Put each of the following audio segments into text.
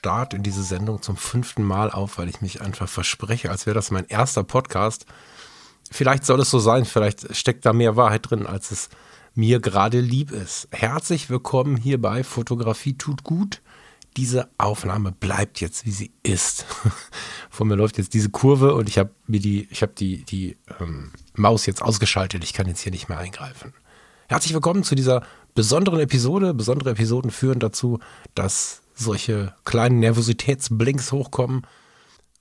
Start in diese Sendung zum fünften Mal auf, weil ich mich einfach verspreche, als wäre das mein erster Podcast. Vielleicht soll es so sein, vielleicht steckt da mehr Wahrheit drin, als es mir gerade lieb ist. Herzlich willkommen hier bei Fotografie tut gut. Diese Aufnahme bleibt jetzt, wie sie ist. Vor mir läuft jetzt diese Kurve und ich habe mir die, ich habe die, die ähm, Maus jetzt ausgeschaltet. Ich kann jetzt hier nicht mehr eingreifen. Herzlich willkommen zu dieser besonderen Episode. Besondere Episoden führen dazu, dass solche kleinen Nervositätsblinks hochkommen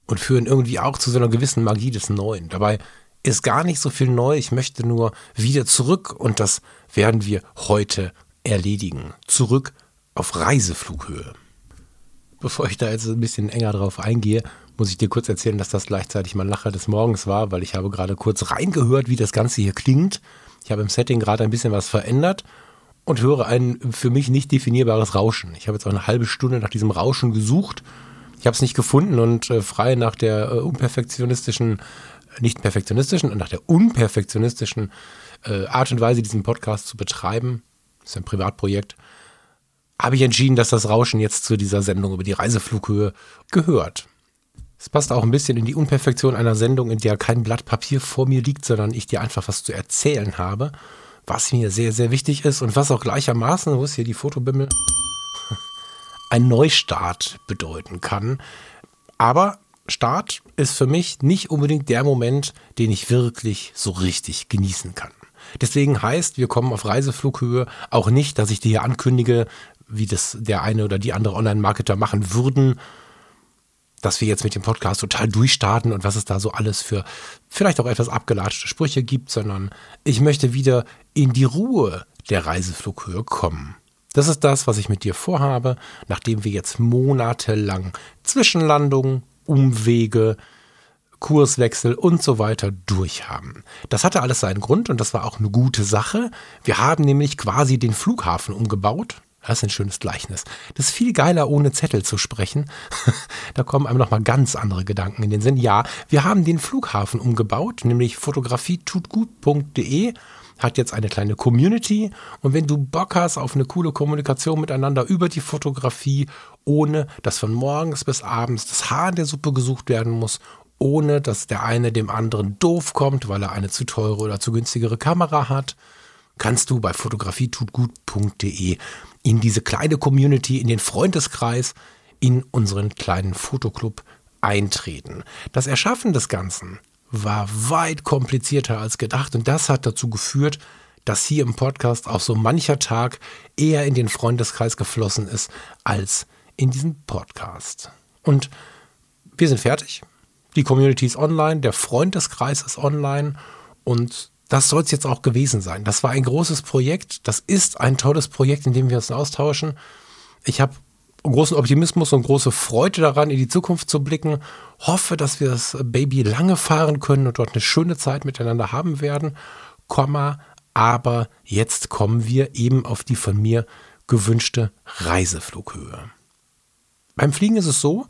und führen irgendwie auch zu so einer gewissen Magie des Neuen. Dabei ist gar nicht so viel neu. Ich möchte nur wieder zurück und das werden wir heute erledigen. Zurück auf Reiseflughöhe. Bevor ich da jetzt ein bisschen enger drauf eingehe, muss ich dir kurz erzählen, dass das gleichzeitig mein Lacher des Morgens war, weil ich habe gerade kurz reingehört, wie das Ganze hier klingt. Ich habe im Setting gerade ein bisschen was verändert und höre ein für mich nicht definierbares Rauschen. Ich habe jetzt auch eine halbe Stunde nach diesem Rauschen gesucht. Ich habe es nicht gefunden und äh, frei nach der äh, unperfektionistischen, nicht perfektionistischen, nach der unperfektionistischen äh, Art und Weise, diesen Podcast zu betreiben, ist ein Privatprojekt, habe ich entschieden, dass das Rauschen jetzt zu dieser Sendung über die Reiseflughöhe gehört. Es passt auch ein bisschen in die Unperfektion einer Sendung, in der kein Blatt Papier vor mir liegt, sondern ich dir einfach was zu erzählen habe was mir sehr, sehr wichtig ist und was auch gleichermaßen, wo ist hier die Fotobimmel, ein Neustart bedeuten kann. Aber Start ist für mich nicht unbedingt der Moment, den ich wirklich so richtig genießen kann. Deswegen heißt, wir kommen auf Reiseflughöhe auch nicht, dass ich dir hier ankündige, wie das der eine oder die andere Online-Marketer machen würden, dass wir jetzt mit dem Podcast total durchstarten und was es da so alles für vielleicht auch etwas abgelatschte Sprüche gibt, sondern ich möchte wieder in die Ruhe der Reiseflughöhe kommen. Das ist das, was ich mit dir vorhabe, nachdem wir jetzt monatelang Zwischenlandungen, Umwege, Kurswechsel und so weiter durchhaben. Das hatte alles seinen Grund und das war auch eine gute Sache. Wir haben nämlich quasi den Flughafen umgebaut. Das ist ein schönes Gleichnis. Das ist viel geiler, ohne Zettel zu sprechen. da kommen einem nochmal ganz andere Gedanken in den Sinn. Ja, wir haben den Flughafen umgebaut, nämlich fotografietutgut.de hat jetzt eine kleine Community und wenn du Bock hast auf eine coole Kommunikation miteinander über die Fotografie, ohne dass von morgens bis abends das Haar in der Suppe gesucht werden muss, ohne dass der eine dem anderen doof kommt, weil er eine zu teure oder zu günstigere Kamera hat, kannst du bei fotografietutgut.de in diese kleine Community, in den Freundeskreis, in unseren kleinen Fotoclub eintreten. Das Erschaffen des Ganzen war weit komplizierter als gedacht und das hat dazu geführt, dass hier im Podcast auch so mancher Tag eher in den Freundeskreis geflossen ist als in diesen Podcast. Und wir sind fertig. Die Community ist online, der Freundeskreis ist online und das soll es jetzt auch gewesen sein. Das war ein großes Projekt. Das ist ein tolles Projekt, in dem wir uns austauschen. Ich habe großen Optimismus und große Freude daran, in die Zukunft zu blicken. Hoffe, dass wir das Baby lange fahren können und dort eine schöne Zeit miteinander haben werden. Komma, aber jetzt kommen wir eben auf die von mir gewünschte Reiseflughöhe. Beim Fliegen ist es so,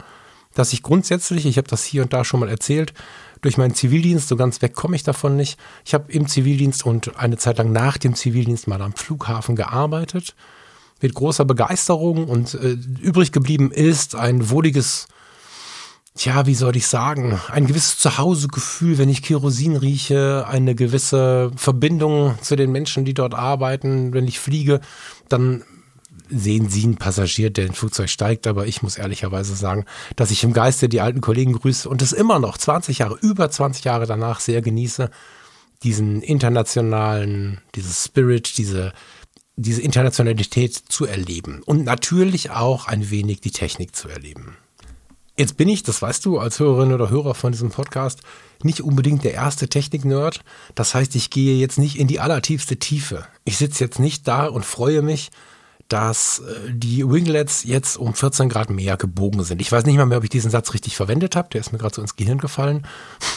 dass ich grundsätzlich, ich habe das hier und da schon mal erzählt, durch meinen Zivildienst, so ganz weg komme ich davon nicht. Ich habe im Zivildienst und eine Zeit lang nach dem Zivildienst mal am Flughafen gearbeitet. Mit großer Begeisterung und äh, übrig geblieben ist ein wohliges, tja, wie soll ich sagen, ein gewisses Zuhausegefühl, wenn ich Kerosin rieche, eine gewisse Verbindung zu den Menschen, die dort arbeiten. Wenn ich fliege, dann sehen Sie einen Passagier, der in ein Flugzeug steigt, aber ich muss ehrlicherweise sagen, dass ich im Geiste die alten Kollegen grüße und es immer noch 20 Jahre, über 20 Jahre danach sehr genieße, diesen internationalen, dieses Spirit, diese, diese Internationalität zu erleben und natürlich auch ein wenig die Technik zu erleben. Jetzt bin ich, das weißt du als Hörerin oder Hörer von diesem Podcast, nicht unbedingt der erste Technik-Nerd. Das heißt, ich gehe jetzt nicht in die allertiefste Tiefe. Ich sitze jetzt nicht da und freue mich, dass äh, die Winglets jetzt um 14 Grad mehr gebogen sind. Ich weiß nicht mal mehr, ob ich diesen Satz richtig verwendet habe. Der ist mir gerade so ins Gehirn gefallen.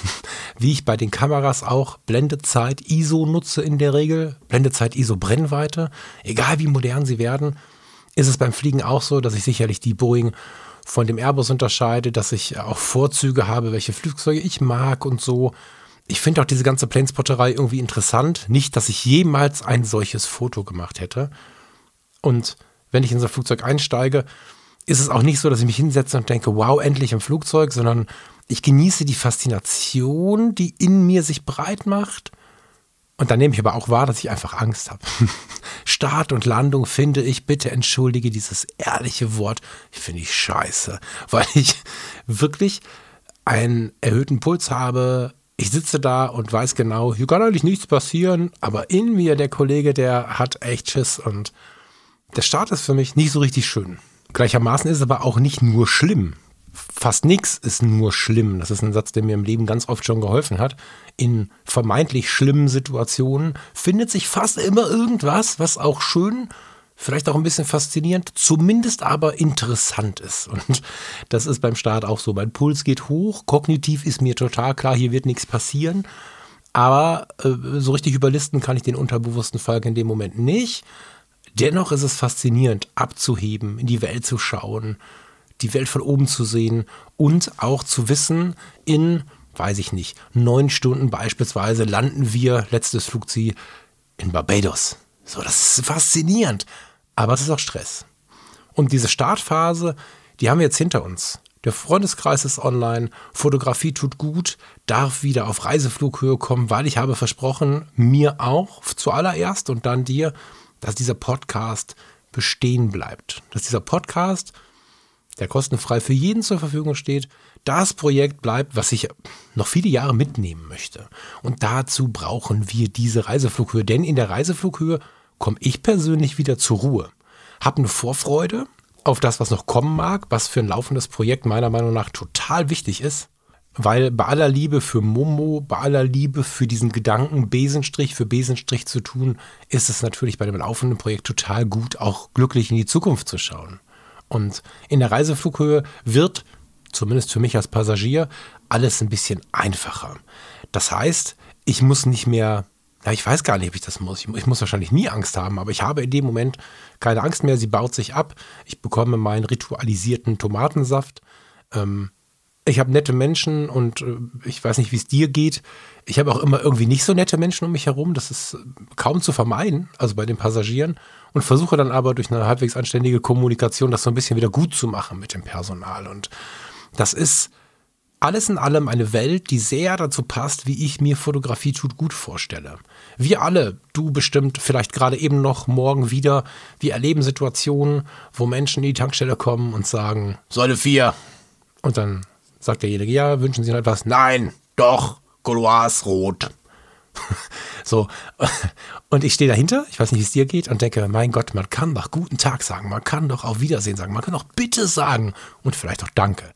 Wie ich bei den Kameras auch Blendezeit ISO nutze in der Regel. Blendezeit ISO Brennweite. Egal wie modern sie werden, ist es beim Fliegen auch so, dass ich sicherlich die Boeing von dem Airbus unterscheide, dass ich auch Vorzüge habe, welche Flugzeuge ich mag und so. Ich finde auch diese ganze Planespotterei irgendwie interessant. Nicht, dass ich jemals ein solches Foto gemacht hätte. Und wenn ich in so ein Flugzeug einsteige, ist es auch nicht so, dass ich mich hinsetze und denke, wow, endlich im Flugzeug, sondern ich genieße die Faszination, die in mir sich breit macht. Und dann nehme ich aber auch wahr, dass ich einfach Angst habe. Start und Landung finde ich, bitte entschuldige dieses ehrliche Wort, finde ich scheiße, weil ich wirklich einen erhöhten Puls habe. Ich sitze da und weiß genau, hier kann eigentlich nichts passieren, aber in mir der Kollege, der hat echt Schiss und der Start ist für mich nicht so richtig schön. Gleichermaßen ist es aber auch nicht nur schlimm. Fast nichts ist nur schlimm. Das ist ein Satz, der mir im Leben ganz oft schon geholfen hat. In vermeintlich schlimmen Situationen findet sich fast immer irgendwas, was auch schön, vielleicht auch ein bisschen faszinierend, zumindest aber interessant ist. Und das ist beim Start auch so. Mein Puls geht hoch. Kognitiv ist mir total klar, hier wird nichts passieren. Aber äh, so richtig überlisten kann ich den unterbewussten Falk in dem Moment nicht. Dennoch ist es faszinierend, abzuheben, in die Welt zu schauen, die Welt von oben zu sehen und auch zu wissen, in, weiß ich nicht, neun Stunden beispielsweise landen wir, letztes Flugziel, in Barbados. So, das ist faszinierend. Aber es ist auch Stress. Und diese Startphase, die haben wir jetzt hinter uns. Der Freundeskreis ist online, Fotografie tut gut, darf wieder auf Reiseflughöhe kommen, weil ich habe versprochen, mir auch zuallererst und dann dir, dass dieser Podcast bestehen bleibt. Dass dieser Podcast, der kostenfrei für jeden zur Verfügung steht, das Projekt bleibt, was ich noch viele Jahre mitnehmen möchte. Und dazu brauchen wir diese Reiseflughöhe, denn in der Reiseflughöhe komme ich persönlich wieder zur Ruhe. Habe eine Vorfreude auf das, was noch kommen mag, was für ein laufendes Projekt meiner Meinung nach total wichtig ist. Weil bei aller Liebe für Momo, bei aller Liebe für diesen Gedanken, Besenstrich für Besenstrich zu tun, ist es natürlich bei dem laufenden Projekt total gut, auch glücklich in die Zukunft zu schauen. Und in der Reiseflughöhe wird, zumindest für mich als Passagier, alles ein bisschen einfacher. Das heißt, ich muss nicht mehr, na, ich weiß gar nicht, ob ich das muss. Ich, muss wahrscheinlich nie Angst haben, aber ich habe in dem Moment keine Angst mehr. Sie baut sich ab. Ich bekomme meinen ritualisierten Tomatensaft. Ähm, ich habe nette Menschen und äh, ich weiß nicht, wie es dir geht. Ich habe auch immer irgendwie nicht so nette Menschen um mich herum. Das ist äh, kaum zu vermeiden, also bei den Passagieren. Und versuche dann aber durch eine halbwegs anständige Kommunikation das so ein bisschen wieder gut zu machen mit dem Personal. Und das ist alles in allem eine Welt, die sehr dazu passt, wie ich mir Fotografie tut gut vorstelle. Wir alle, du bestimmt vielleicht gerade eben noch, morgen wieder, wir erleben Situationen, wo Menschen in die Tankstelle kommen und sagen, Säule 4. Und dann Sagt derjenige, ja, wünschen Sie noch etwas? Nein, doch, Gauloise rot. so, und ich stehe dahinter, ich weiß nicht, wie es dir geht, und denke, mein Gott, man kann doch guten Tag sagen, man kann doch auf Wiedersehen sagen, man kann auch bitte sagen und vielleicht auch Danke.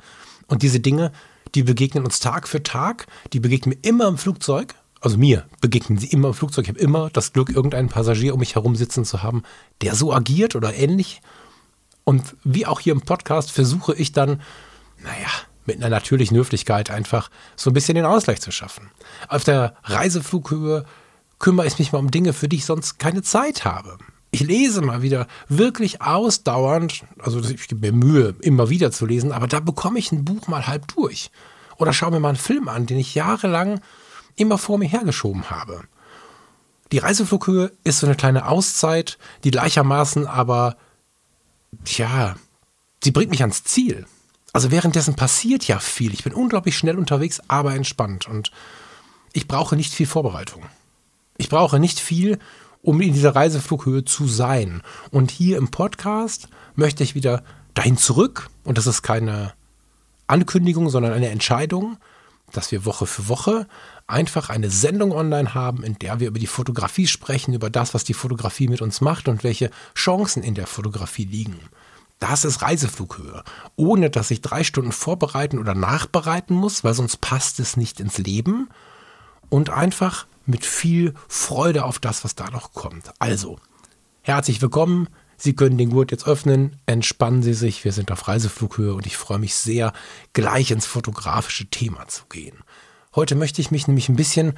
Und diese Dinge, die begegnen uns Tag für Tag, die begegnen mir immer im Flugzeug, also mir begegnen sie immer im Flugzeug. Ich habe immer das Glück, irgendeinen Passagier um mich herum sitzen zu haben, der so agiert oder ähnlich. Und wie auch hier im Podcast versuche ich dann, naja, mit einer natürlichen Höflichkeit einfach so ein bisschen den Ausgleich zu schaffen. Auf der Reiseflughöhe kümmere ich mich mal um Dinge, für die ich sonst keine Zeit habe. Ich lese mal wieder wirklich ausdauernd, also ich gebe mir Mühe, immer wieder zu lesen, aber da bekomme ich ein Buch mal halb durch. Oder schaue mir mal einen Film an, den ich jahrelang immer vor mir hergeschoben habe. Die Reiseflughöhe ist so eine kleine Auszeit, die gleichermaßen aber, tja, sie bringt mich ans Ziel. Also währenddessen passiert ja viel. Ich bin unglaublich schnell unterwegs, aber entspannt. Und ich brauche nicht viel Vorbereitung. Ich brauche nicht viel, um in dieser Reiseflughöhe zu sein. Und hier im Podcast möchte ich wieder dahin zurück. Und das ist keine Ankündigung, sondern eine Entscheidung, dass wir Woche für Woche einfach eine Sendung online haben, in der wir über die Fotografie sprechen, über das, was die Fotografie mit uns macht und welche Chancen in der Fotografie liegen. Das ist Reiseflughöhe. Ohne dass ich drei Stunden vorbereiten oder nachbereiten muss, weil sonst passt es nicht ins Leben. Und einfach mit viel Freude auf das, was da noch kommt. Also, herzlich willkommen. Sie können den Gurt jetzt öffnen, entspannen Sie sich, wir sind auf Reiseflughöhe und ich freue mich sehr, gleich ins fotografische Thema zu gehen. Heute möchte ich mich nämlich ein bisschen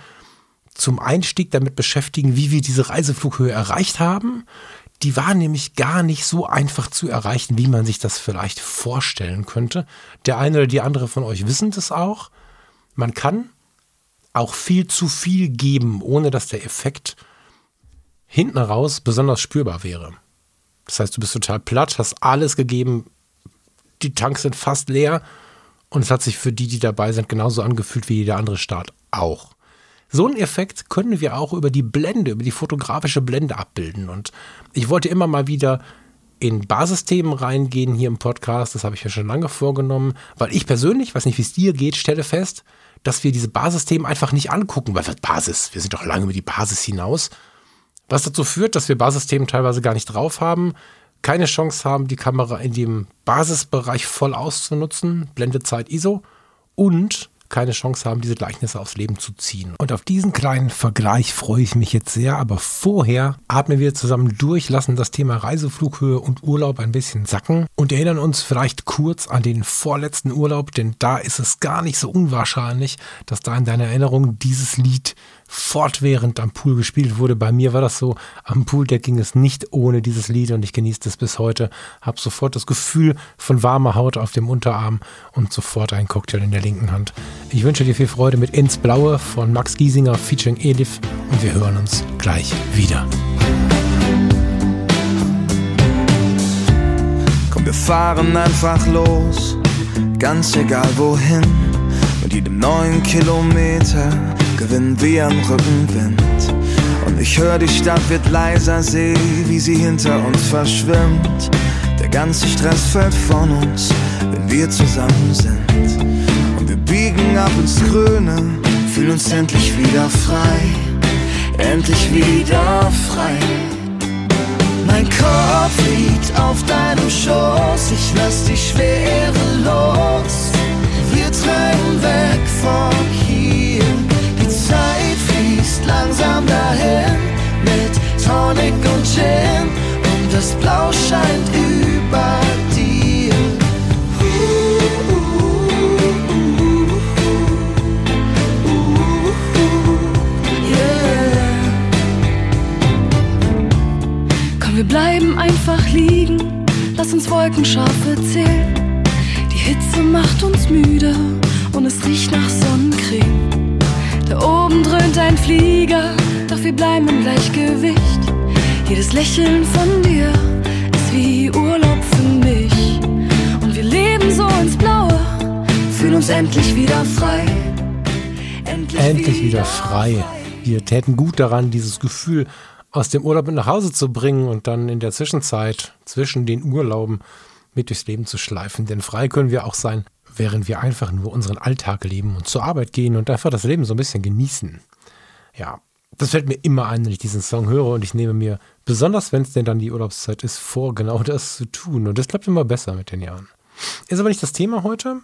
zum Einstieg damit beschäftigen, wie wir diese Reiseflughöhe erreicht haben. Die war nämlich gar nicht so einfach zu erreichen, wie man sich das vielleicht vorstellen könnte. Der eine oder die andere von euch wissen das auch. Man kann auch viel zu viel geben, ohne dass der Effekt hinten raus besonders spürbar wäre. Das heißt, du bist total platt, hast alles gegeben, die Tanks sind fast leer und es hat sich für die, die dabei sind, genauso angefühlt wie jeder andere Start auch. So einen Effekt können wir auch über die Blende, über die fotografische Blende abbilden. Und ich wollte immer mal wieder in Basisthemen reingehen hier im Podcast. Das habe ich mir schon lange vorgenommen, weil ich persönlich, weiß nicht, wie es dir geht, stelle fest, dass wir diese Basisthemen einfach nicht angucken, weil wir Basis, wir sind doch lange über die Basis hinaus. Was dazu führt, dass wir Basisthemen teilweise gar nicht drauf haben, keine Chance haben, die Kamera in dem Basisbereich voll auszunutzen, Blendezeit ISO und keine Chance haben, diese Gleichnisse aufs Leben zu ziehen. Und auf diesen kleinen Vergleich freue ich mich jetzt sehr, aber vorher atmen wir zusammen durch, lassen das Thema Reiseflughöhe und Urlaub ein bisschen sacken und erinnern uns vielleicht kurz an den vorletzten Urlaub, denn da ist es gar nicht so unwahrscheinlich, dass da in deiner Erinnerung dieses Lied fortwährend am Pool gespielt wurde. Bei mir war das so, am Pooldeck ging es nicht ohne dieses Lied und ich genieße es bis heute. Habe sofort das Gefühl von warmer Haut auf dem Unterarm und sofort einen Cocktail in der linken Hand. Ich wünsche dir viel Freude mit Ins Blaue von Max Giesinger featuring Elif und wir hören uns gleich wieder. Komm, wir fahren einfach los, ganz egal wohin. Mit jedem neuen Kilometer gewinnen wir am Rückenwind. Und ich höre, die Stadt wird leiser, seh, wie sie hinter uns verschwimmt. Der ganze Stress fällt von uns, wenn wir zusammen sind. Und wir biegen ab ins Grüne, fühlen uns endlich wieder frei. Endlich wieder frei. Mein Kopf liegt auf deinem Schoß, ich lass die Schwere los. Wir treiben weg von hier langsam dahin mit Tonic und Gin und das Blau scheint über dir. Komm, wir bleiben einfach liegen, lass uns Wolkenscharfe zählen. Bleiben im Gleichgewicht. Jedes Lächeln von dir ist wie Urlaub für mich. Und wir leben so ins Blaue, fühlen uns endlich wieder frei. Endlich, endlich wieder frei. Wir täten gut daran, dieses Gefühl aus dem Urlaub mit nach Hause zu bringen und dann in der Zwischenzeit zwischen den Urlauben mit durchs Leben zu schleifen. Denn frei können wir auch sein, während wir einfach nur unseren Alltag leben und zur Arbeit gehen und einfach das Leben so ein bisschen genießen. Ja, das fällt mir immer ein, wenn ich diesen Song höre und ich nehme mir, besonders wenn es denn dann die Urlaubszeit ist, vor, genau das zu tun. Und das klappt immer besser mit den Jahren. Ist aber nicht das Thema heute.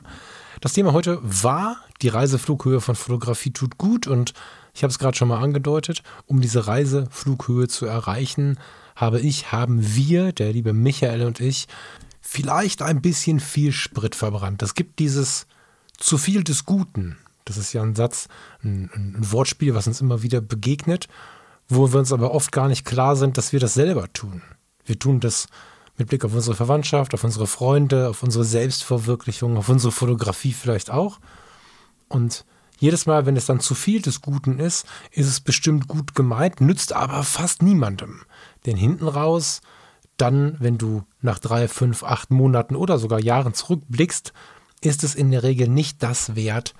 Das Thema heute war, die Reiseflughöhe von Fotografie tut gut und ich habe es gerade schon mal angedeutet, um diese Reiseflughöhe zu erreichen, habe ich, haben wir, der liebe Michael und ich, vielleicht ein bisschen viel Sprit verbrannt. Es gibt dieses zu viel des Guten. Das ist ja ein Satz, ein, ein, Wortspiel, was uns immer wieder begegnet, wo wir uns aber oft gar nicht klar sind, dass wir das selber tun. Wir tun das mit Blick auf unsere Verwandtschaft, auf unsere Freunde, auf unsere Selbstverwirklichung, auf unsere Fotografie vielleicht auch. Und jedes Mal, wenn es dann zu viel des Guten ist, ist es bestimmt gut gemeint, nützt aber fast niemandem. Denn hinten raus dann, wenn du nach drei, fünf, acht Monaten oder sogar Jahren zurückblickst, ist es in der Regel nicht das wert,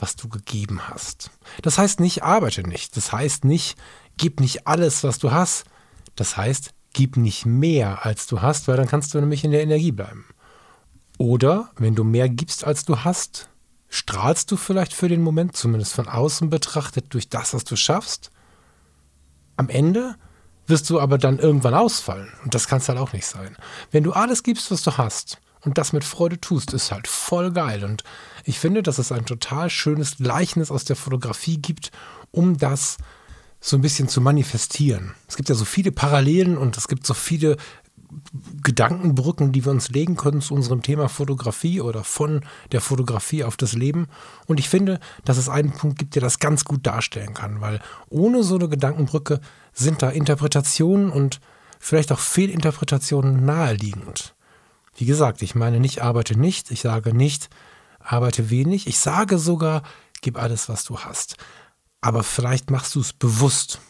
was du gegeben hast. Das heißt nicht, arbeite nicht. Das heißt nicht, gib nicht alles, was du hast. Das heißt, gib nicht mehr, als du hast, weil dann kannst du nämlich in der Energie bleiben. Oder wenn du mehr gibst, als du hast, strahlst du vielleicht für den Moment, zumindest von außen betrachtet, durch das, was du schaffst. Am Ende wirst du aber dann irgendwann ausfallen. Und das kann es halt auch nicht sein. Wenn du alles gibst, was du hast und das mit Freude tust, ist halt voll geil. Und ich finde, dass es ein total schönes Gleichnis aus der Fotografie gibt, um das so ein bisschen zu manifestieren. Es gibt ja so viele Parallelen und es gibt so viele Gedankenbrücken, die wir uns legen können zu unserem Thema Fotografie oder von der Fotografie auf das Leben. Und ich finde, dass es einen Punkt gibt, der das ganz gut darstellen kann, weil ohne so eine Gedankenbrücke sind da Interpretationen und vielleicht auch Fehlinterpretationen naheliegend. Wie gesagt, ich meine nicht arbeite nicht, ich sage nicht arbeite wenig, ich sage sogar, gib alles, was du hast. Aber vielleicht machst du es bewusst.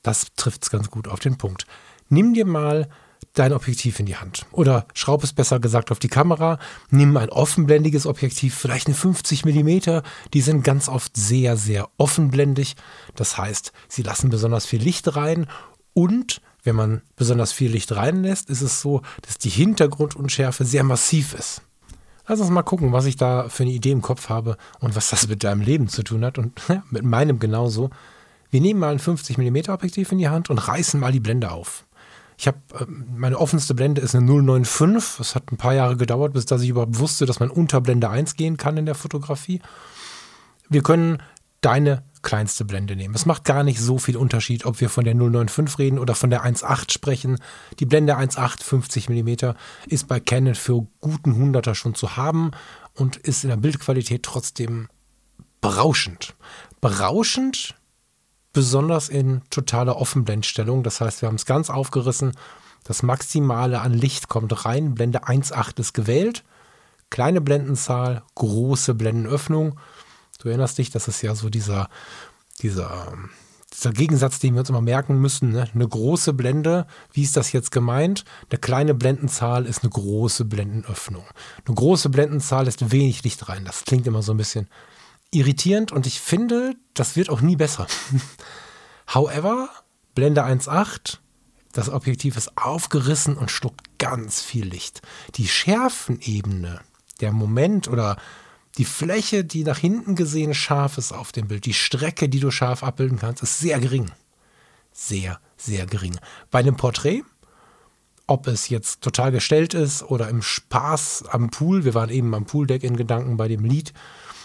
Das trifft es ganz gut auf den Punkt. Nimm dir mal dein Objektiv in die Hand. Oder schraub es besser gesagt auf die Kamera. Nimm ein offenblendiges Objektiv, vielleicht eine 50 mm. Die sind ganz oft sehr, sehr offenblendig. Das heißt, sie lassen besonders viel Licht rein. Und wenn man besonders viel Licht reinlässt, ist es so, dass die Hintergrundunschärfe sehr massiv ist. Lass uns mal gucken, was ich da für eine Idee im Kopf habe und was das mit deinem Leben zu tun hat und ja, mit meinem genauso. Wir nehmen mal ein 50 mm Objektiv in die Hand und reißen mal die Blende auf. Ich habe ähm, meine offenste Blende ist eine 095. Es hat ein paar Jahre gedauert, bis dass ich überhaupt wusste, dass man unter Blende 1 gehen kann in der Fotografie. Wir können deine kleinste Blende nehmen. Es macht gar nicht so viel Unterschied, ob wir von der 095 reden oder von der 1.8 sprechen. Die Blende 1.8 50 mm ist bei Canon für guten Hunderter schon zu haben und ist in der Bildqualität trotzdem berauschend. Berauschend besonders in totaler Offenblendstellung. Das heißt, wir haben es ganz aufgerissen. Das Maximale an Licht kommt rein. Blende 1.8 ist gewählt. Kleine Blendenzahl, große Blendenöffnung. Du erinnerst dich, das ist ja so dieser, dieser, dieser Gegensatz, den wir uns immer merken müssen. Ne? Eine große Blende, wie ist das jetzt gemeint? Eine kleine Blendenzahl ist eine große Blendenöffnung. Eine große Blendenzahl ist wenig Licht rein. Das klingt immer so ein bisschen irritierend und ich finde, das wird auch nie besser. However, Blende 1.8, das Objektiv ist aufgerissen und schluckt ganz viel Licht. Die Schärfenebene, der Moment oder die Fläche, die nach hinten gesehen scharf ist auf dem Bild, die Strecke, die du scharf abbilden kannst, ist sehr gering. Sehr, sehr gering. Bei einem Porträt, ob es jetzt total gestellt ist oder im Spaß am Pool, wir waren eben am Pooldeck in Gedanken bei dem Lied,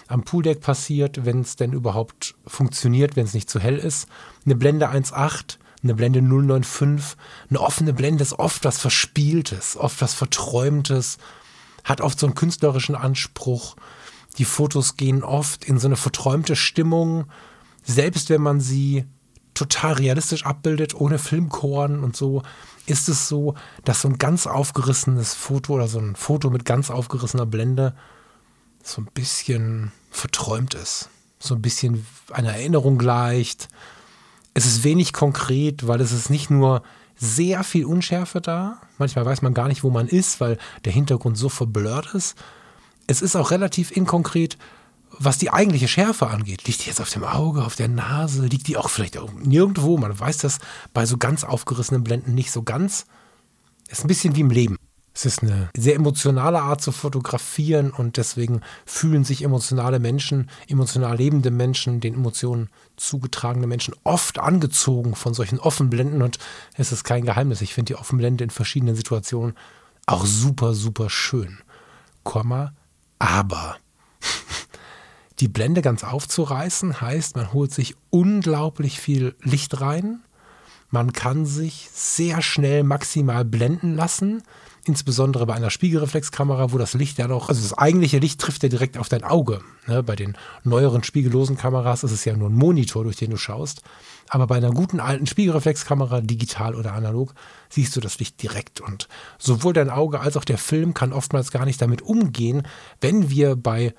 am Pooldeck passiert, wenn es denn überhaupt funktioniert, wenn es nicht zu hell ist. Eine Blende 1.8, eine Blende 095, eine offene Blende ist oft was Verspieltes, oft was Verträumtes, hat oft so einen künstlerischen Anspruch. Die Fotos gehen oft in so eine verträumte Stimmung, selbst wenn man sie total realistisch abbildet, ohne Filmkoren und so, ist es so, dass so ein ganz aufgerissenes Foto oder so ein Foto mit ganz aufgerissener Blende so ein bisschen verträumt ist, so ein bisschen einer Erinnerung gleicht. Es ist wenig konkret, weil es ist nicht nur sehr viel Unschärfe da. Manchmal weiß man gar nicht, wo man ist, weil der Hintergrund so verblurrt ist. Es ist auch relativ inkonkret, was die eigentliche Schärfe angeht. Liegt die jetzt auf dem Auge, auf der Nase? Liegt die auch vielleicht auch nirgendwo? Man weiß das bei so ganz aufgerissenen Blenden nicht so ganz. Ist ein bisschen wie im Leben. Es ist eine sehr emotionale Art zu fotografieren und deswegen fühlen sich emotionale Menschen, emotional lebende Menschen, den Emotionen zugetragene Menschen oft angezogen von solchen Offenblenden und es ist kein Geheimnis. Ich finde die Offenblende in verschiedenen Situationen auch super, super schön. Komma, aber die Blende ganz aufzureißen heißt, man holt sich unglaublich viel Licht rein. Man kann sich sehr schnell maximal blenden lassen insbesondere bei einer Spiegelreflexkamera, wo das Licht ja noch, also das eigentliche Licht trifft ja direkt auf dein Auge. Ne? Bei den neueren spiegellosen Kameras ist es ja nur ein Monitor, durch den du schaust. Aber bei einer guten alten Spiegelreflexkamera, digital oder analog, siehst du das Licht direkt. Und sowohl dein Auge als auch der Film kann oftmals gar nicht damit umgehen, wenn wir bei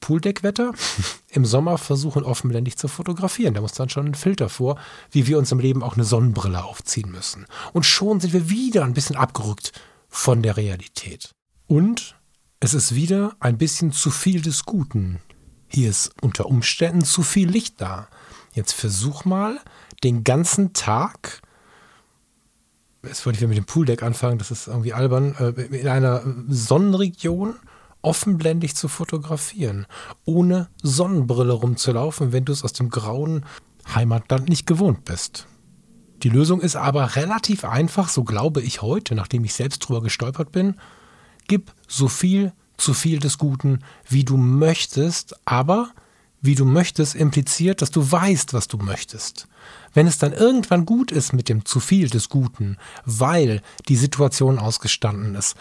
Pooldeckwetter im Sommer versuchen, offenblendig zu fotografieren. Da muss dann schon ein Filter vor, wie wir uns im Leben auch eine Sonnenbrille aufziehen müssen. Und schon sind wir wieder ein bisschen abgerückt von der Realität. Und es ist wieder ein bisschen zu viel des Guten. Hier ist unter Umständen zu viel Licht da. Jetzt versuch mal, den ganzen Tag, jetzt wollte ich wieder mit dem Pooldeck anfangen, das ist irgendwie albern, äh, in einer Sonnenregion offenblendig zu fotografieren, ohne Sonnenbrille rumzulaufen, wenn du es aus dem grauen Heimatland nicht gewohnt bist. Die Lösung ist aber relativ einfach, so glaube ich heute, nachdem ich selbst drüber gestolpert bin. Gib so viel zu viel des Guten, wie du möchtest, aber wie du möchtest, impliziert, dass du weißt, was du möchtest. Wenn es dann irgendwann gut ist mit dem zu viel des Guten, weil die Situation ausgestanden ist,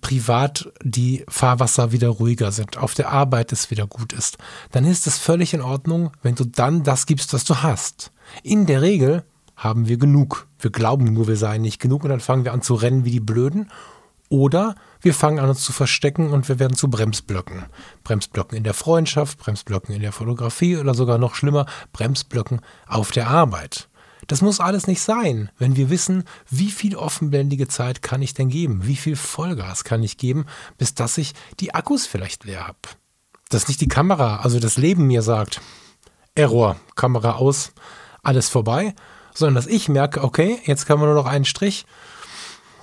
privat die Fahrwasser wieder ruhiger sind, auf der Arbeit es wieder gut ist, dann ist es völlig in Ordnung, wenn du dann das gibst, was du hast. In der Regel haben wir genug. Wir glauben nur, wir seien nicht genug und dann fangen wir an zu rennen wie die Blöden. Oder wir fangen an uns zu verstecken und wir werden zu Bremsblöcken. Bremsblöcken in der Freundschaft, Bremsblöcken in der Fotografie oder sogar noch schlimmer, Bremsblöcken auf der Arbeit. Das muss alles nicht sein, wenn wir wissen, wie viel offenblendige Zeit kann ich denn geben, wie viel Vollgas kann ich geben, bis dass ich die Akkus vielleicht leer habe. Dass nicht die Kamera, also das Leben mir sagt, Error, Kamera aus, alles vorbei, sondern dass ich merke, okay, jetzt kann man nur noch einen Strich.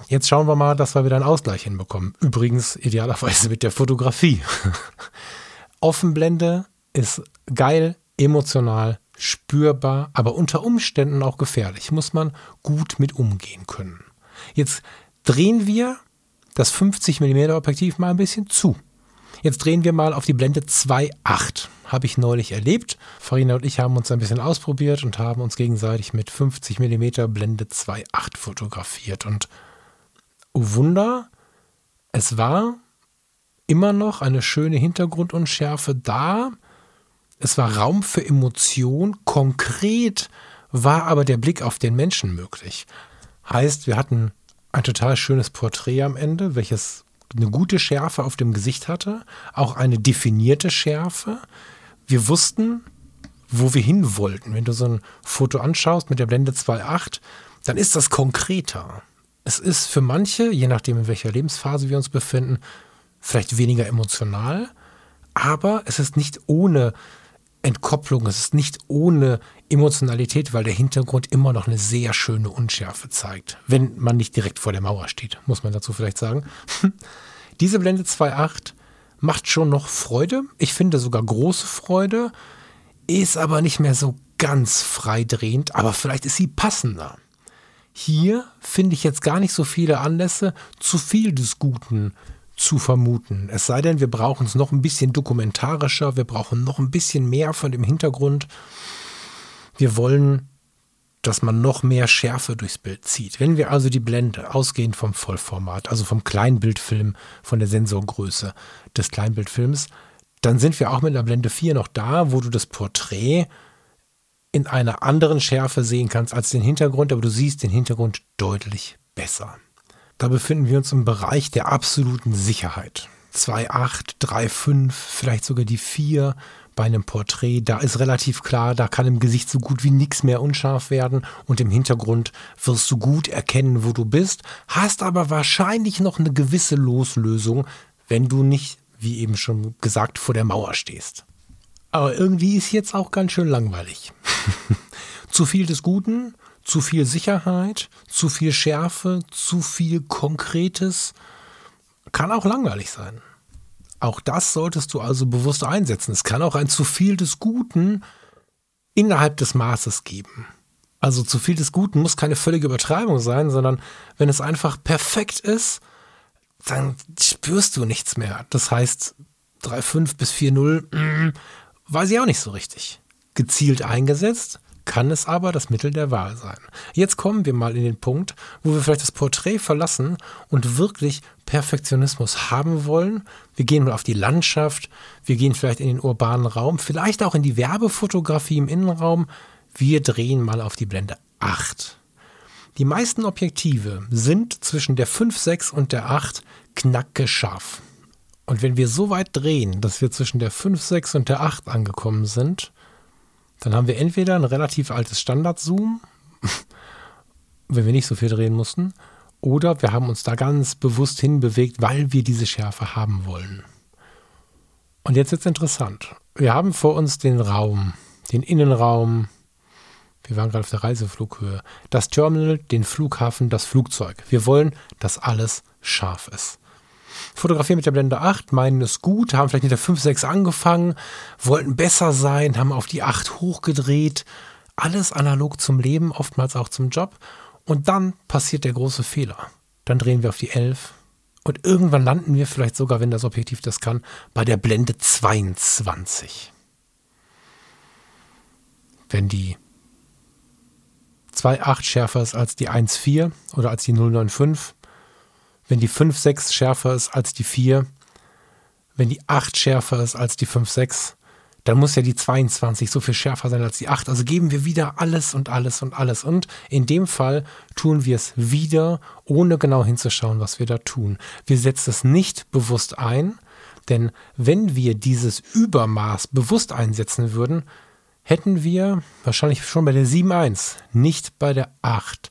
Jetzt schauen wir mal, dass wir wieder einen Ausgleich hinbekommen. Übrigens idealerweise mit der Fotografie. Offenblende ist geil, emotional, spürbar, aber unter Umständen auch gefährlich. Muss man gut mit umgehen können. Jetzt drehen wir das 50 mm Objektiv mal ein bisschen zu. Jetzt drehen wir mal auf die Blende 2.8. Habe ich neulich erlebt. Farina und ich haben uns ein bisschen ausprobiert und haben uns gegenseitig mit 50 mm Blende 2.8 fotografiert. Und oh Wunder, es war immer noch eine schöne Hintergrundunschärfe da. Es war Raum für Emotion. Konkret war aber der Blick auf den Menschen möglich. Heißt, wir hatten ein total schönes Porträt am Ende, welches eine gute Schärfe auf dem Gesicht hatte, auch eine definierte Schärfe. Wir wussten, wo wir hin wollten. Wenn du so ein Foto anschaust mit der Blende 2.8, dann ist das konkreter. Es ist für manche, je nachdem in welcher Lebensphase wir uns befinden, vielleicht weniger emotional, aber es ist nicht ohne Entkopplung, es ist nicht ohne Emotionalität, weil der Hintergrund immer noch eine sehr schöne Unschärfe zeigt, wenn man nicht direkt vor der Mauer steht, muss man dazu vielleicht sagen. Diese Blende 2.8 macht schon noch Freude, ich finde sogar große Freude, ist aber nicht mehr so ganz freidrehend, aber vielleicht ist sie passender. Hier finde ich jetzt gar nicht so viele Anlässe, zu viel des Guten zu vermuten. Es sei denn, wir brauchen es noch ein bisschen dokumentarischer, wir brauchen noch ein bisschen mehr von dem Hintergrund. Wir wollen, dass man noch mehr Schärfe durchs Bild zieht. Wenn wir also die Blende, ausgehend vom Vollformat, also vom Kleinbildfilm, von der Sensorgröße des Kleinbildfilms, dann sind wir auch mit der Blende 4 noch da, wo du das Porträt in einer anderen Schärfe sehen kannst als den Hintergrund, aber du siehst den Hintergrund deutlich besser. Da befinden wir uns im Bereich der absoluten Sicherheit. 2,8, 3,5, vielleicht sogar die 4 bei einem Porträt. Da ist relativ klar, da kann im Gesicht so gut wie nichts mehr unscharf werden und im Hintergrund wirst du gut erkennen, wo du bist, hast aber wahrscheinlich noch eine gewisse Loslösung, wenn du nicht, wie eben schon gesagt, vor der Mauer stehst. Aber irgendwie ist jetzt auch ganz schön langweilig. Zu viel des Guten, zu viel Sicherheit, zu viel Schärfe, zu viel Konkretes kann auch langweilig sein. Auch das solltest du also bewusst einsetzen. Es kann auch ein zu viel des Guten innerhalb des Maßes geben. Also zu viel des Guten muss keine völlige Übertreibung sein, sondern wenn es einfach perfekt ist, dann spürst du nichts mehr. Das heißt, 3,5 bis 4,0, mm, weiß ich auch nicht so richtig. Gezielt eingesetzt, kann es aber das Mittel der Wahl sein. Jetzt kommen wir mal in den Punkt, wo wir vielleicht das Porträt verlassen und wirklich Perfektionismus haben wollen. Wir gehen mal auf die Landschaft, wir gehen vielleicht in den urbanen Raum, vielleicht auch in die Werbefotografie im Innenraum. Wir drehen mal auf die Blende 8. Die meisten Objektive sind zwischen der 5,6 und der 8 knacke scharf. Und wenn wir so weit drehen, dass wir zwischen der 5,6 und der 8 angekommen sind, dann haben wir entweder ein relativ altes Standard-Zoom, wenn wir nicht so viel drehen mussten, oder wir haben uns da ganz bewusst hinbewegt, weil wir diese Schärfe haben wollen. Und jetzt ist es interessant. Wir haben vor uns den Raum, den Innenraum. Wir waren gerade auf der Reiseflughöhe. Das Terminal, den Flughafen, das Flugzeug. Wir wollen, dass alles scharf ist fotografieren mit der Blende 8, meinen es gut, haben vielleicht mit der 5, 6 angefangen, wollten besser sein, haben auf die 8 hochgedreht. Alles analog zum Leben, oftmals auch zum Job. Und dann passiert der große Fehler. Dann drehen wir auf die 11 und irgendwann landen wir vielleicht sogar, wenn das Objektiv das kann, bei der Blende 22. Wenn die 2,8 schärfer ist als die 1,4 oder als die 0,95, wenn die 5,6 schärfer ist als die 4, wenn die 8 schärfer ist als die 5,6, dann muss ja die 22 so viel schärfer sein als die 8. Also geben wir wieder alles und alles und alles. Und in dem Fall tun wir es wieder, ohne genau hinzuschauen, was wir da tun. Wir setzen es nicht bewusst ein, denn wenn wir dieses Übermaß bewusst einsetzen würden, hätten wir wahrscheinlich schon bei der 7.1, nicht bei der 8,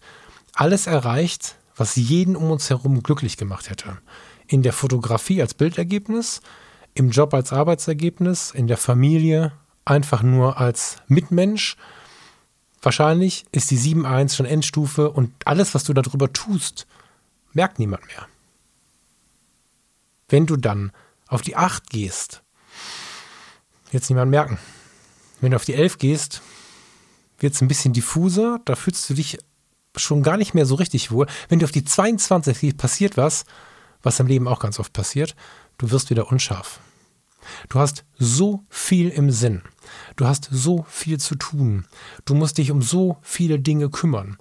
alles erreicht, was jeden um uns herum glücklich gemacht hätte. In der Fotografie als Bildergebnis, im Job als Arbeitsergebnis, in der Familie einfach nur als Mitmensch. Wahrscheinlich ist die 7.1 schon Endstufe und alles, was du darüber tust, merkt niemand mehr. Wenn du dann auf die 8 gehst, wird es niemand merken. Wenn du auf die 11 gehst, wird es ein bisschen diffuser, da fühlst du dich schon gar nicht mehr so richtig wohl. Wenn du auf die 22 gehst, passiert was, was im Leben auch ganz oft passiert, du wirst wieder unscharf. Du hast so viel im Sinn. Du hast so viel zu tun. Du musst dich um so viele Dinge kümmern,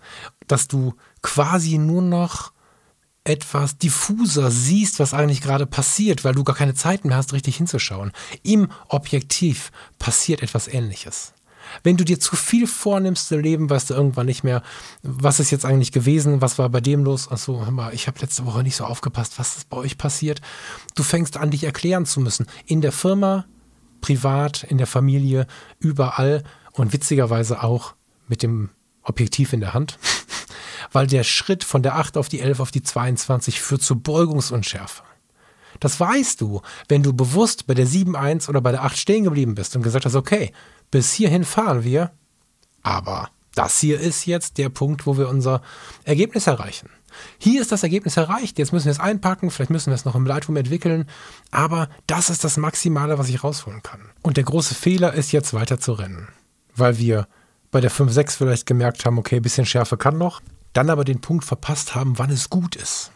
dass du quasi nur noch etwas diffuser siehst, was eigentlich gerade passiert, weil du gar keine Zeit mehr hast, richtig hinzuschauen. Im Objektiv passiert etwas Ähnliches. Wenn du dir zu viel vornimmst zu leben, weißt du irgendwann nicht mehr, was ist jetzt eigentlich gewesen, was war bei dem los. Achso, hör mal, ich habe letzte Woche nicht so aufgepasst, was ist bei euch passiert. Du fängst an, dich erklären zu müssen. In der Firma, privat, in der Familie, überall und witzigerweise auch mit dem Objektiv in der Hand. Weil der Schritt von der 8 auf die 11 auf die 22 führt zu Beugungsunschärfe. Das weißt du, wenn du bewusst bei der 7.1 oder bei der 8 stehen geblieben bist und gesagt hast, okay, bis hierhin fahren wir, aber das hier ist jetzt der Punkt, wo wir unser Ergebnis erreichen. Hier ist das Ergebnis erreicht, jetzt müssen wir es einpacken, vielleicht müssen wir es noch im Lightroom entwickeln, aber das ist das Maximale, was ich rausholen kann. Und der große Fehler ist jetzt weiter zu rennen, weil wir bei der 5.6 vielleicht gemerkt haben, okay, ein bisschen Schärfe kann noch, dann aber den Punkt verpasst haben, wann es gut ist.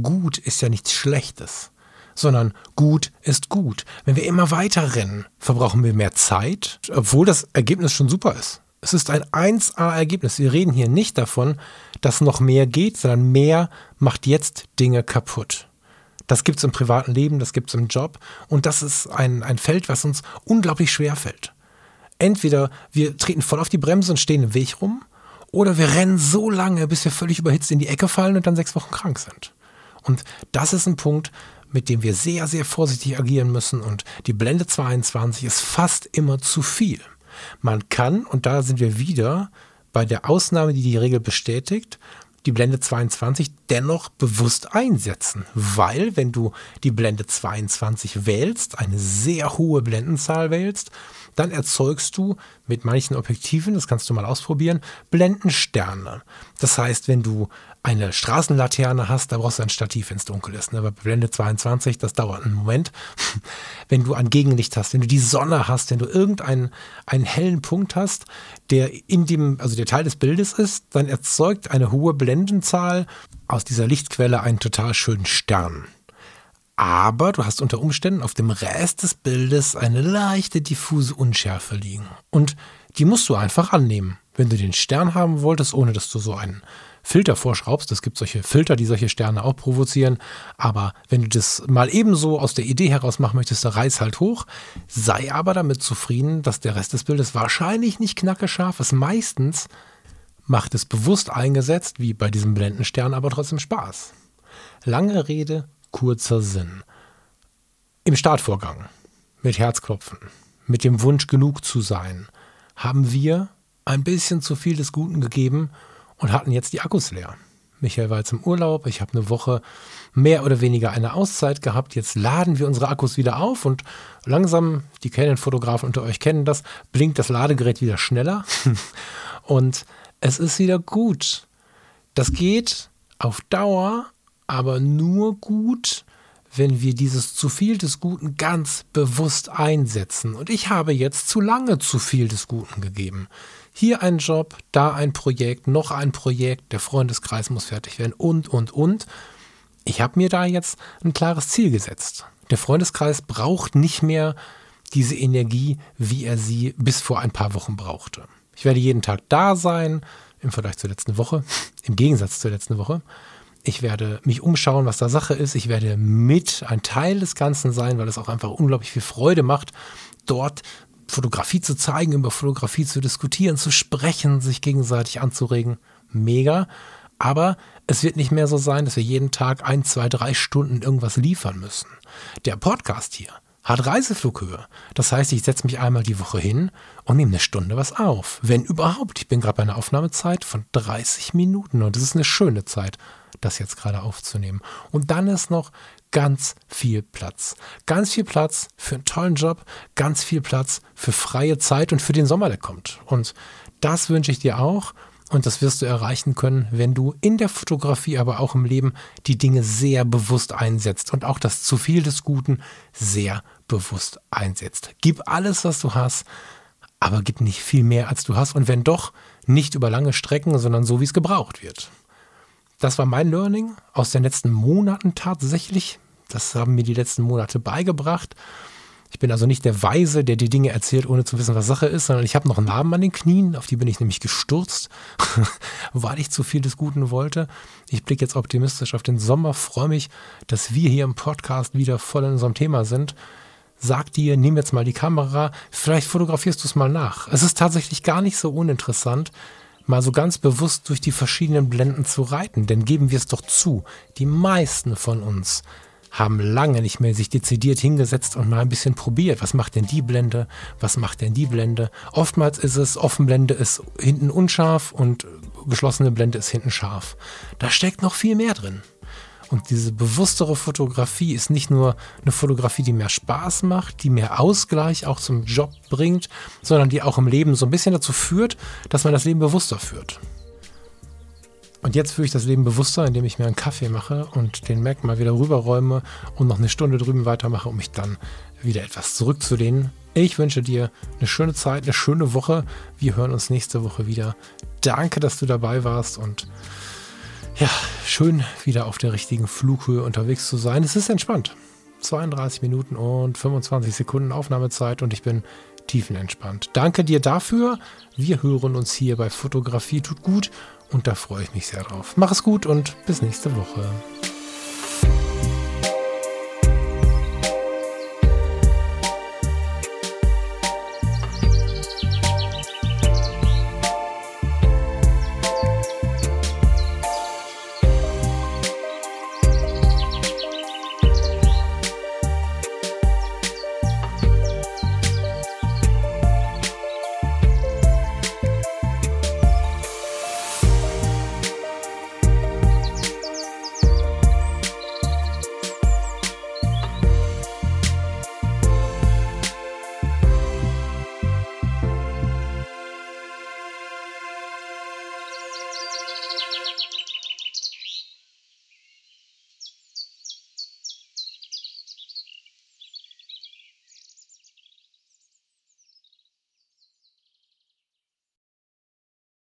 Gut ist ja nichts Schlechtes sondern gut ist gut. Wenn wir immer weiter rennen, verbrauchen wir mehr Zeit, obwohl das Ergebnis schon super ist. Es ist ein 1A-Ergebnis. Wir reden hier nicht davon, dass noch mehr geht, sondern mehr macht jetzt Dinge kaputt. Das gibt es im privaten Leben, das gibt es im Job und das ist ein, ein Feld, was uns unglaublich schwer fällt. Entweder wir treten voll auf die Bremse und stehen im Weg rum oder wir rennen so lange, bis wir völlig überhitzt in die Ecke fallen und dann sechs Wochen krank sind. Und das ist ein Punkt, mit dem wir sehr, sehr vorsichtig agieren müssen und die Blende 22 ist fast immer zu viel. Man kann, und da sind wir wieder bei der Ausnahme, die die Regel bestätigt, die Blende 22 dennoch bewusst einsetzen, weil wenn du die Blende 22 wählst, eine sehr hohe Blendenzahl wählst, dann erzeugst du mit manchen Objektiven, das kannst du mal ausprobieren, Blendensterne. Das heißt, wenn du eine Straßenlaterne hast, da brauchst du ein Stativ, wenn es dunkel ist. Ne? Blende 22, das dauert einen Moment. Wenn du ein Gegenlicht hast, wenn du die Sonne hast, wenn du irgendeinen einen hellen Punkt hast, der in dem, also der Teil des Bildes ist, dann erzeugt eine hohe Blendenzahl aus dieser Lichtquelle einen total schönen Stern aber du hast unter Umständen auf dem Rest des Bildes eine leichte diffuse Unschärfe liegen. Und die musst du einfach annehmen. Wenn du den Stern haben wolltest, ohne dass du so einen Filter vorschraubst, es gibt solche Filter, die solche Sterne auch provozieren, aber wenn du das mal ebenso aus der Idee heraus machen möchtest, dann reiß halt hoch, sei aber damit zufrieden, dass der Rest des Bildes wahrscheinlich nicht knackescharf ist. Meistens macht es bewusst eingesetzt, wie bei diesem Blendenstern, aber trotzdem Spaß. Lange Rede, kurzer Sinn. Im Startvorgang, mit Herzklopfen, mit dem Wunsch genug zu sein, haben wir ein bisschen zu viel des Guten gegeben und hatten jetzt die Akkus leer. Michael war jetzt im Urlaub, ich habe eine Woche mehr oder weniger eine Auszeit gehabt. Jetzt laden wir unsere Akkus wieder auf und langsam, die Canon-Fotografen unter euch kennen das, blinkt das Ladegerät wieder schneller und es ist wieder gut. Das geht auf Dauer aber nur gut, wenn wir dieses zu viel des Guten ganz bewusst einsetzen. Und ich habe jetzt zu lange zu viel des Guten gegeben. Hier ein Job, da ein Projekt, noch ein Projekt, der Freundeskreis muss fertig werden und, und, und. Ich habe mir da jetzt ein klares Ziel gesetzt. Der Freundeskreis braucht nicht mehr diese Energie, wie er sie bis vor ein paar Wochen brauchte. Ich werde jeden Tag da sein, im Vergleich zur letzten Woche, im Gegensatz zur letzten Woche. Ich werde mich umschauen, was da Sache ist. Ich werde mit ein Teil des Ganzen sein, weil es auch einfach unglaublich viel Freude macht, dort Fotografie zu zeigen, über Fotografie zu diskutieren, zu sprechen, sich gegenseitig anzuregen. Mega. Aber es wird nicht mehr so sein, dass wir jeden Tag ein, zwei, drei Stunden irgendwas liefern müssen. Der Podcast hier hat Reiseflughöhe. Das heißt, ich setze mich einmal die Woche hin und nehme eine Stunde was auf. Wenn überhaupt. Ich bin gerade bei einer Aufnahmezeit von 30 Minuten und das ist eine schöne Zeit das jetzt gerade aufzunehmen. Und dann ist noch ganz viel Platz. Ganz viel Platz für einen tollen Job, ganz viel Platz für freie Zeit und für den Sommer, der kommt. Und das wünsche ich dir auch. Und das wirst du erreichen können, wenn du in der Fotografie, aber auch im Leben die Dinge sehr bewusst einsetzt und auch das zu viel des Guten sehr bewusst einsetzt. Gib alles, was du hast, aber gib nicht viel mehr, als du hast. Und wenn doch, nicht über lange Strecken, sondern so, wie es gebraucht wird. Das war mein Learning aus den letzten Monaten tatsächlich. Das haben mir die letzten Monate beigebracht. Ich bin also nicht der Weise, der die Dinge erzählt, ohne zu wissen, was Sache ist, sondern ich habe noch Narben an den Knien, auf die bin ich nämlich gestürzt, weil ich zu viel des Guten wollte. Ich blicke jetzt optimistisch auf den Sommer, freue mich, dass wir hier im Podcast wieder voll in unserem Thema sind. Sag dir, nimm jetzt mal die Kamera, vielleicht fotografierst du es mal nach. Es ist tatsächlich gar nicht so uninteressant, mal so ganz bewusst durch die verschiedenen Blenden zu reiten. Denn geben wir es doch zu, die meisten von uns haben lange nicht mehr sich dezidiert hingesetzt und mal ein bisschen probiert. Was macht denn die Blende? Was macht denn die Blende? Oftmals ist es, Offenblende ist hinten unscharf und geschlossene Blende ist hinten scharf. Da steckt noch viel mehr drin. Und diese bewusstere Fotografie ist nicht nur eine Fotografie, die mehr Spaß macht, die mehr Ausgleich auch zum Job bringt, sondern die auch im Leben so ein bisschen dazu führt, dass man das Leben bewusster führt. Und jetzt führe ich das Leben bewusster, indem ich mir einen Kaffee mache und den Mac mal wieder rüberräume und noch eine Stunde drüben weitermache, um mich dann wieder etwas zurückzulehnen. Ich wünsche dir eine schöne Zeit, eine schöne Woche. Wir hören uns nächste Woche wieder. Danke, dass du dabei warst und ja, schön wieder auf der richtigen Flughöhe unterwegs zu sein. Es ist entspannt. 32 Minuten und 25 Sekunden Aufnahmezeit und ich bin tiefenentspannt. Danke dir dafür. Wir hören uns hier bei Fotografie tut gut und da freue ich mich sehr drauf. Mach es gut und bis nächste Woche.